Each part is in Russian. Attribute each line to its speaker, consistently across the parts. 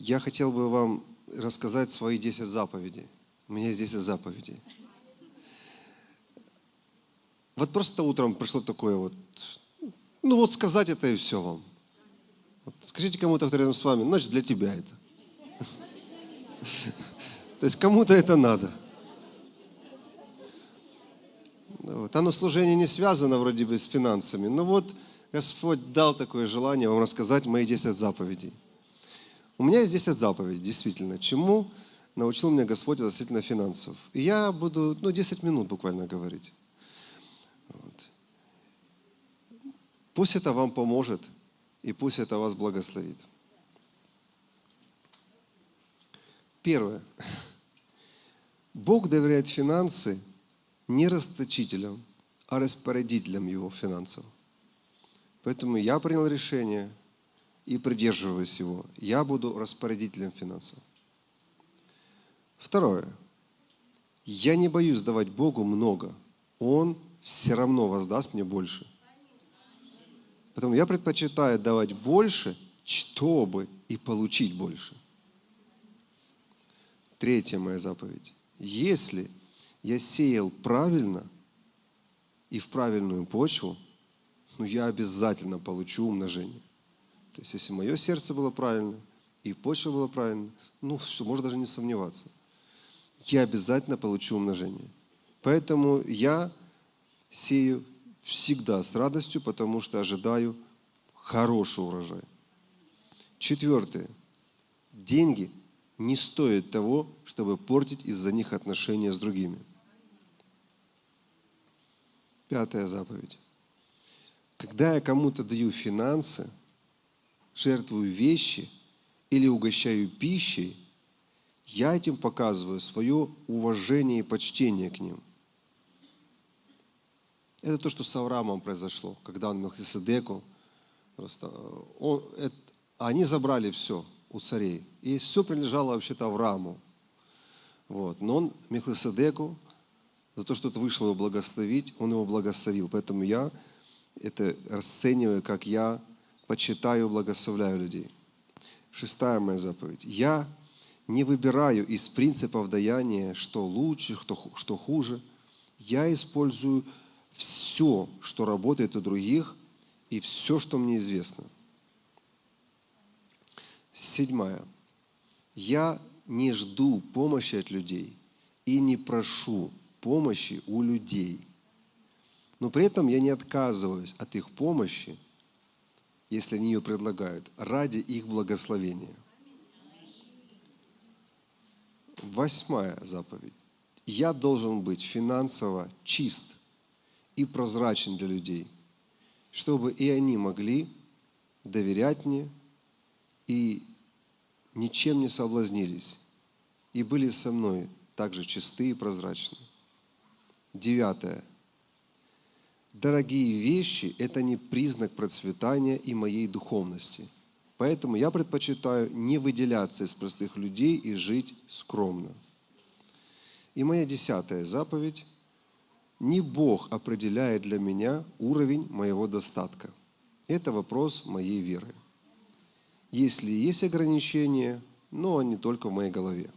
Speaker 1: Я хотел бы вам рассказать свои 10 заповедей. У меня есть 10 заповедей. Вот просто утром пришло такое вот, ну вот сказать это и все вам. Вот скажите кому-то, кто рядом с вами, значит для тебя это. То есть кому-то это надо. Вот. Оно служение не связано вроде бы с финансами, но вот Господь дал такое желание вам рассказать мои 10 заповедей. У меня есть 10 заповедей, действительно. Чему научил меня Господь относительно финансов. И я буду, ну, 10 минут буквально говорить. Вот. Пусть это вам поможет, и пусть это вас благословит. Первое. Бог доверяет финансы не расточителям, а распорядителям его финансов. Поэтому я принял решение и придерживаюсь его. Я буду распорядителем финансов. Второе. Я не боюсь давать Богу много. Он все равно воздаст мне больше. Поэтому я предпочитаю давать больше, чтобы и получить больше. Третья моя заповедь. Если я сеял правильно и в правильную почву, ну я обязательно получу умножение. То есть, если мое сердце было правильно, и почва была правильная, ну все, можно даже не сомневаться. Я обязательно получу умножение. Поэтому я сею всегда с радостью, потому что ожидаю хороший урожай. Четвертое. Деньги не стоят того, чтобы портить из-за них отношения с другими. Пятая заповедь. Когда я кому-то даю финансы, жертвую вещи или угощаю пищей, я этим показываю свое уважение и почтение к ним. Это то, что с Авраамом произошло, когда он Мелхиседеку, просто он, это, они забрали все у царей. И все принадлежало вообще-то Аврааму. Вот. Но он Мелхиседеку, за то, что это вышло его благословить, он его благословил. Поэтому я это расцениваю, как я почитаю благословляю людей. Шестая моя заповедь. Я не выбираю из принципов даяния, что лучше, что хуже. Я использую все, что работает у других, и все, что мне известно. Седьмая. Я не жду помощи от людей и не прошу помощи у людей. Но при этом я не отказываюсь от их помощи, если они ее предлагают, ради их благословения. Восьмая заповедь. Я должен быть финансово чист и прозрачен для людей, чтобы и они могли доверять мне и ничем не соблазнились, и были со мной также чисты и прозрачны. Девятое. Дорогие вещи – это не признак процветания и моей духовности. Поэтому я предпочитаю не выделяться из простых людей и жить скромно. И моя десятая заповедь – не Бог определяет для меня уровень моего достатка. Это вопрос моей веры. Если есть ограничения, но они только в моей голове.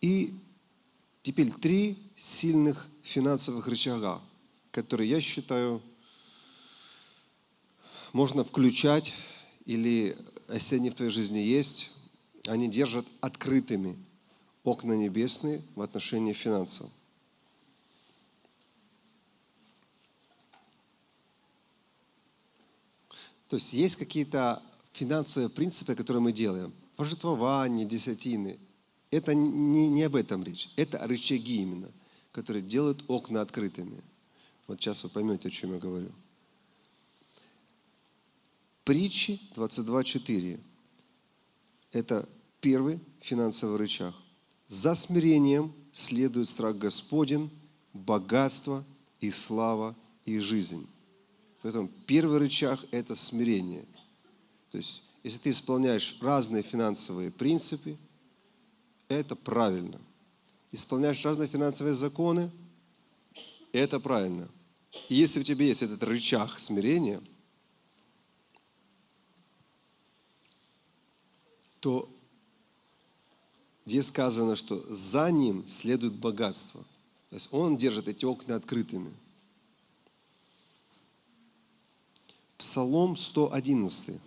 Speaker 1: И Теперь три сильных финансовых рычага, которые, я считаю, можно включать, или если они в твоей жизни есть, они держат открытыми окна небесные в отношении финансов. То есть есть какие-то финансовые принципы, которые мы делаем. Пожертвование, десятины – это не, не об этом речь. Это рычаги именно, которые делают окна открытыми. Вот сейчас вы поймете, о чем я говорю. Притчи 22.4. Это первый финансовый рычаг. За смирением следует страх Господень, богатство и слава и жизнь. Поэтому первый рычаг – это смирение. То есть, если ты исполняешь разные финансовые принципы – это правильно. Исполняешь разные финансовые законы, это правильно. И если у тебя есть этот рычаг смирения, то здесь сказано, что за ним следует богатство. То есть он держит эти окна открытыми. Псалом 111.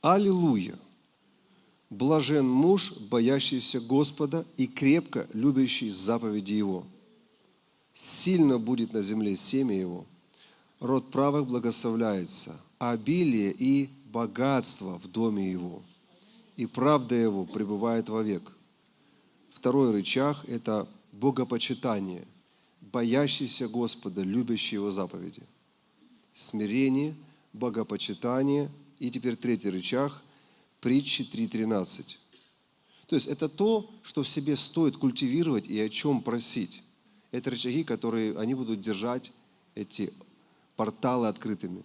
Speaker 1: Аллилуйя! Блажен муж, боящийся Господа и крепко любящий заповеди Его. Сильно будет на земле семя Его. Род правых благословляется, обилие и богатство в доме Его. И правда Его пребывает вовек. Второй рычаг – это богопочитание, боящийся Господа, любящий Его заповеди. Смирение, богопочитание. И теперь третий рычаг – Притчи 3.13. То есть это то, что в себе стоит культивировать и о чем просить. Это рычаги, которые они будут держать эти порталы открытыми.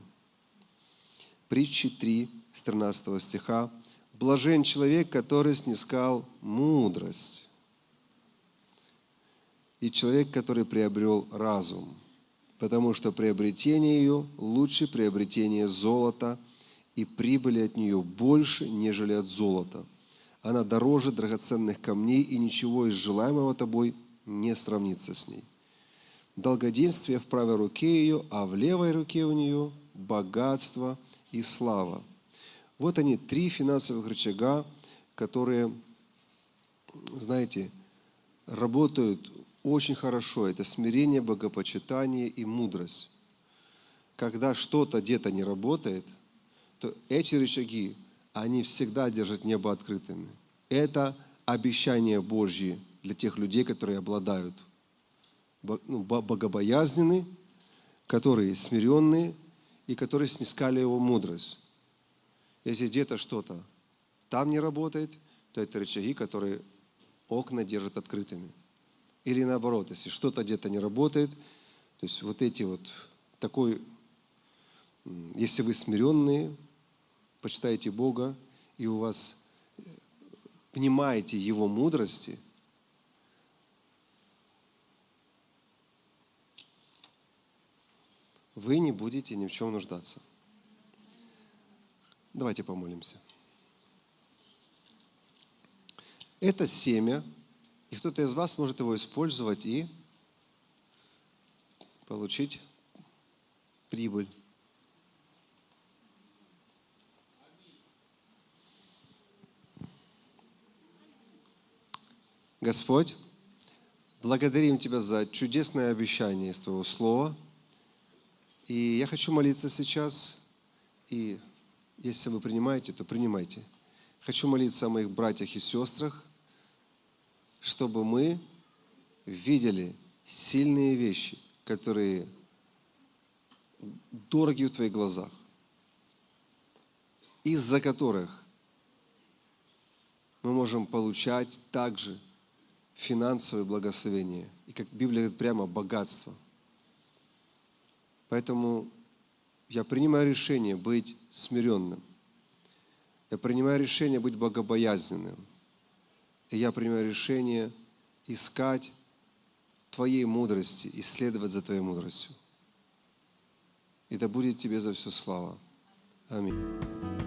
Speaker 1: Притчи 3, с 13 стиха. «Блажен человек, который снискал мудрость, и человек, который приобрел разум, потому что приобретение ее лучше приобретения золота – и прибыли от нее больше, нежели от золота. Она дороже драгоценных камней, и ничего из желаемого тобой не сравнится с ней. Долгоденствие в правой руке ее, а в левой руке у нее богатство и слава. Вот они, три финансовых рычага, которые, знаете, работают очень хорошо. Это смирение, богопочитание и мудрость. Когда что-то где-то не работает – то эти рычаги, они всегда держат небо открытыми. Это обещание Божье для тех людей, которые обладают ну, богобоязнены, которые смиренные и которые снискали его мудрость. Если где-то что-то там не работает, то это рычаги, которые окна держат открытыми. Или наоборот, если что-то где-то не работает, то есть вот эти вот такой, если вы смиренные, почитаете Бога, и у вас внимаете Его мудрости, вы не будете ни в чем нуждаться. Давайте помолимся. Это семя, и кто-то из вас может его использовать и получить прибыль. Господь, благодарим Тебя за чудесное обещание из Твоего Слова. И я хочу молиться сейчас, и если вы принимаете, то принимайте. Хочу молиться о моих братьях и сестрах, чтобы мы видели сильные вещи, которые дороги в Твоих глазах, из-за которых мы можем получать также финансовое благословение. И как Библия говорит, прямо богатство. Поэтому я принимаю решение быть смиренным. Я принимаю решение быть богобоязненным. И я принимаю решение искать Твоей мудрости, исследовать за Твоей мудростью. И да будет Тебе за все слава. Аминь.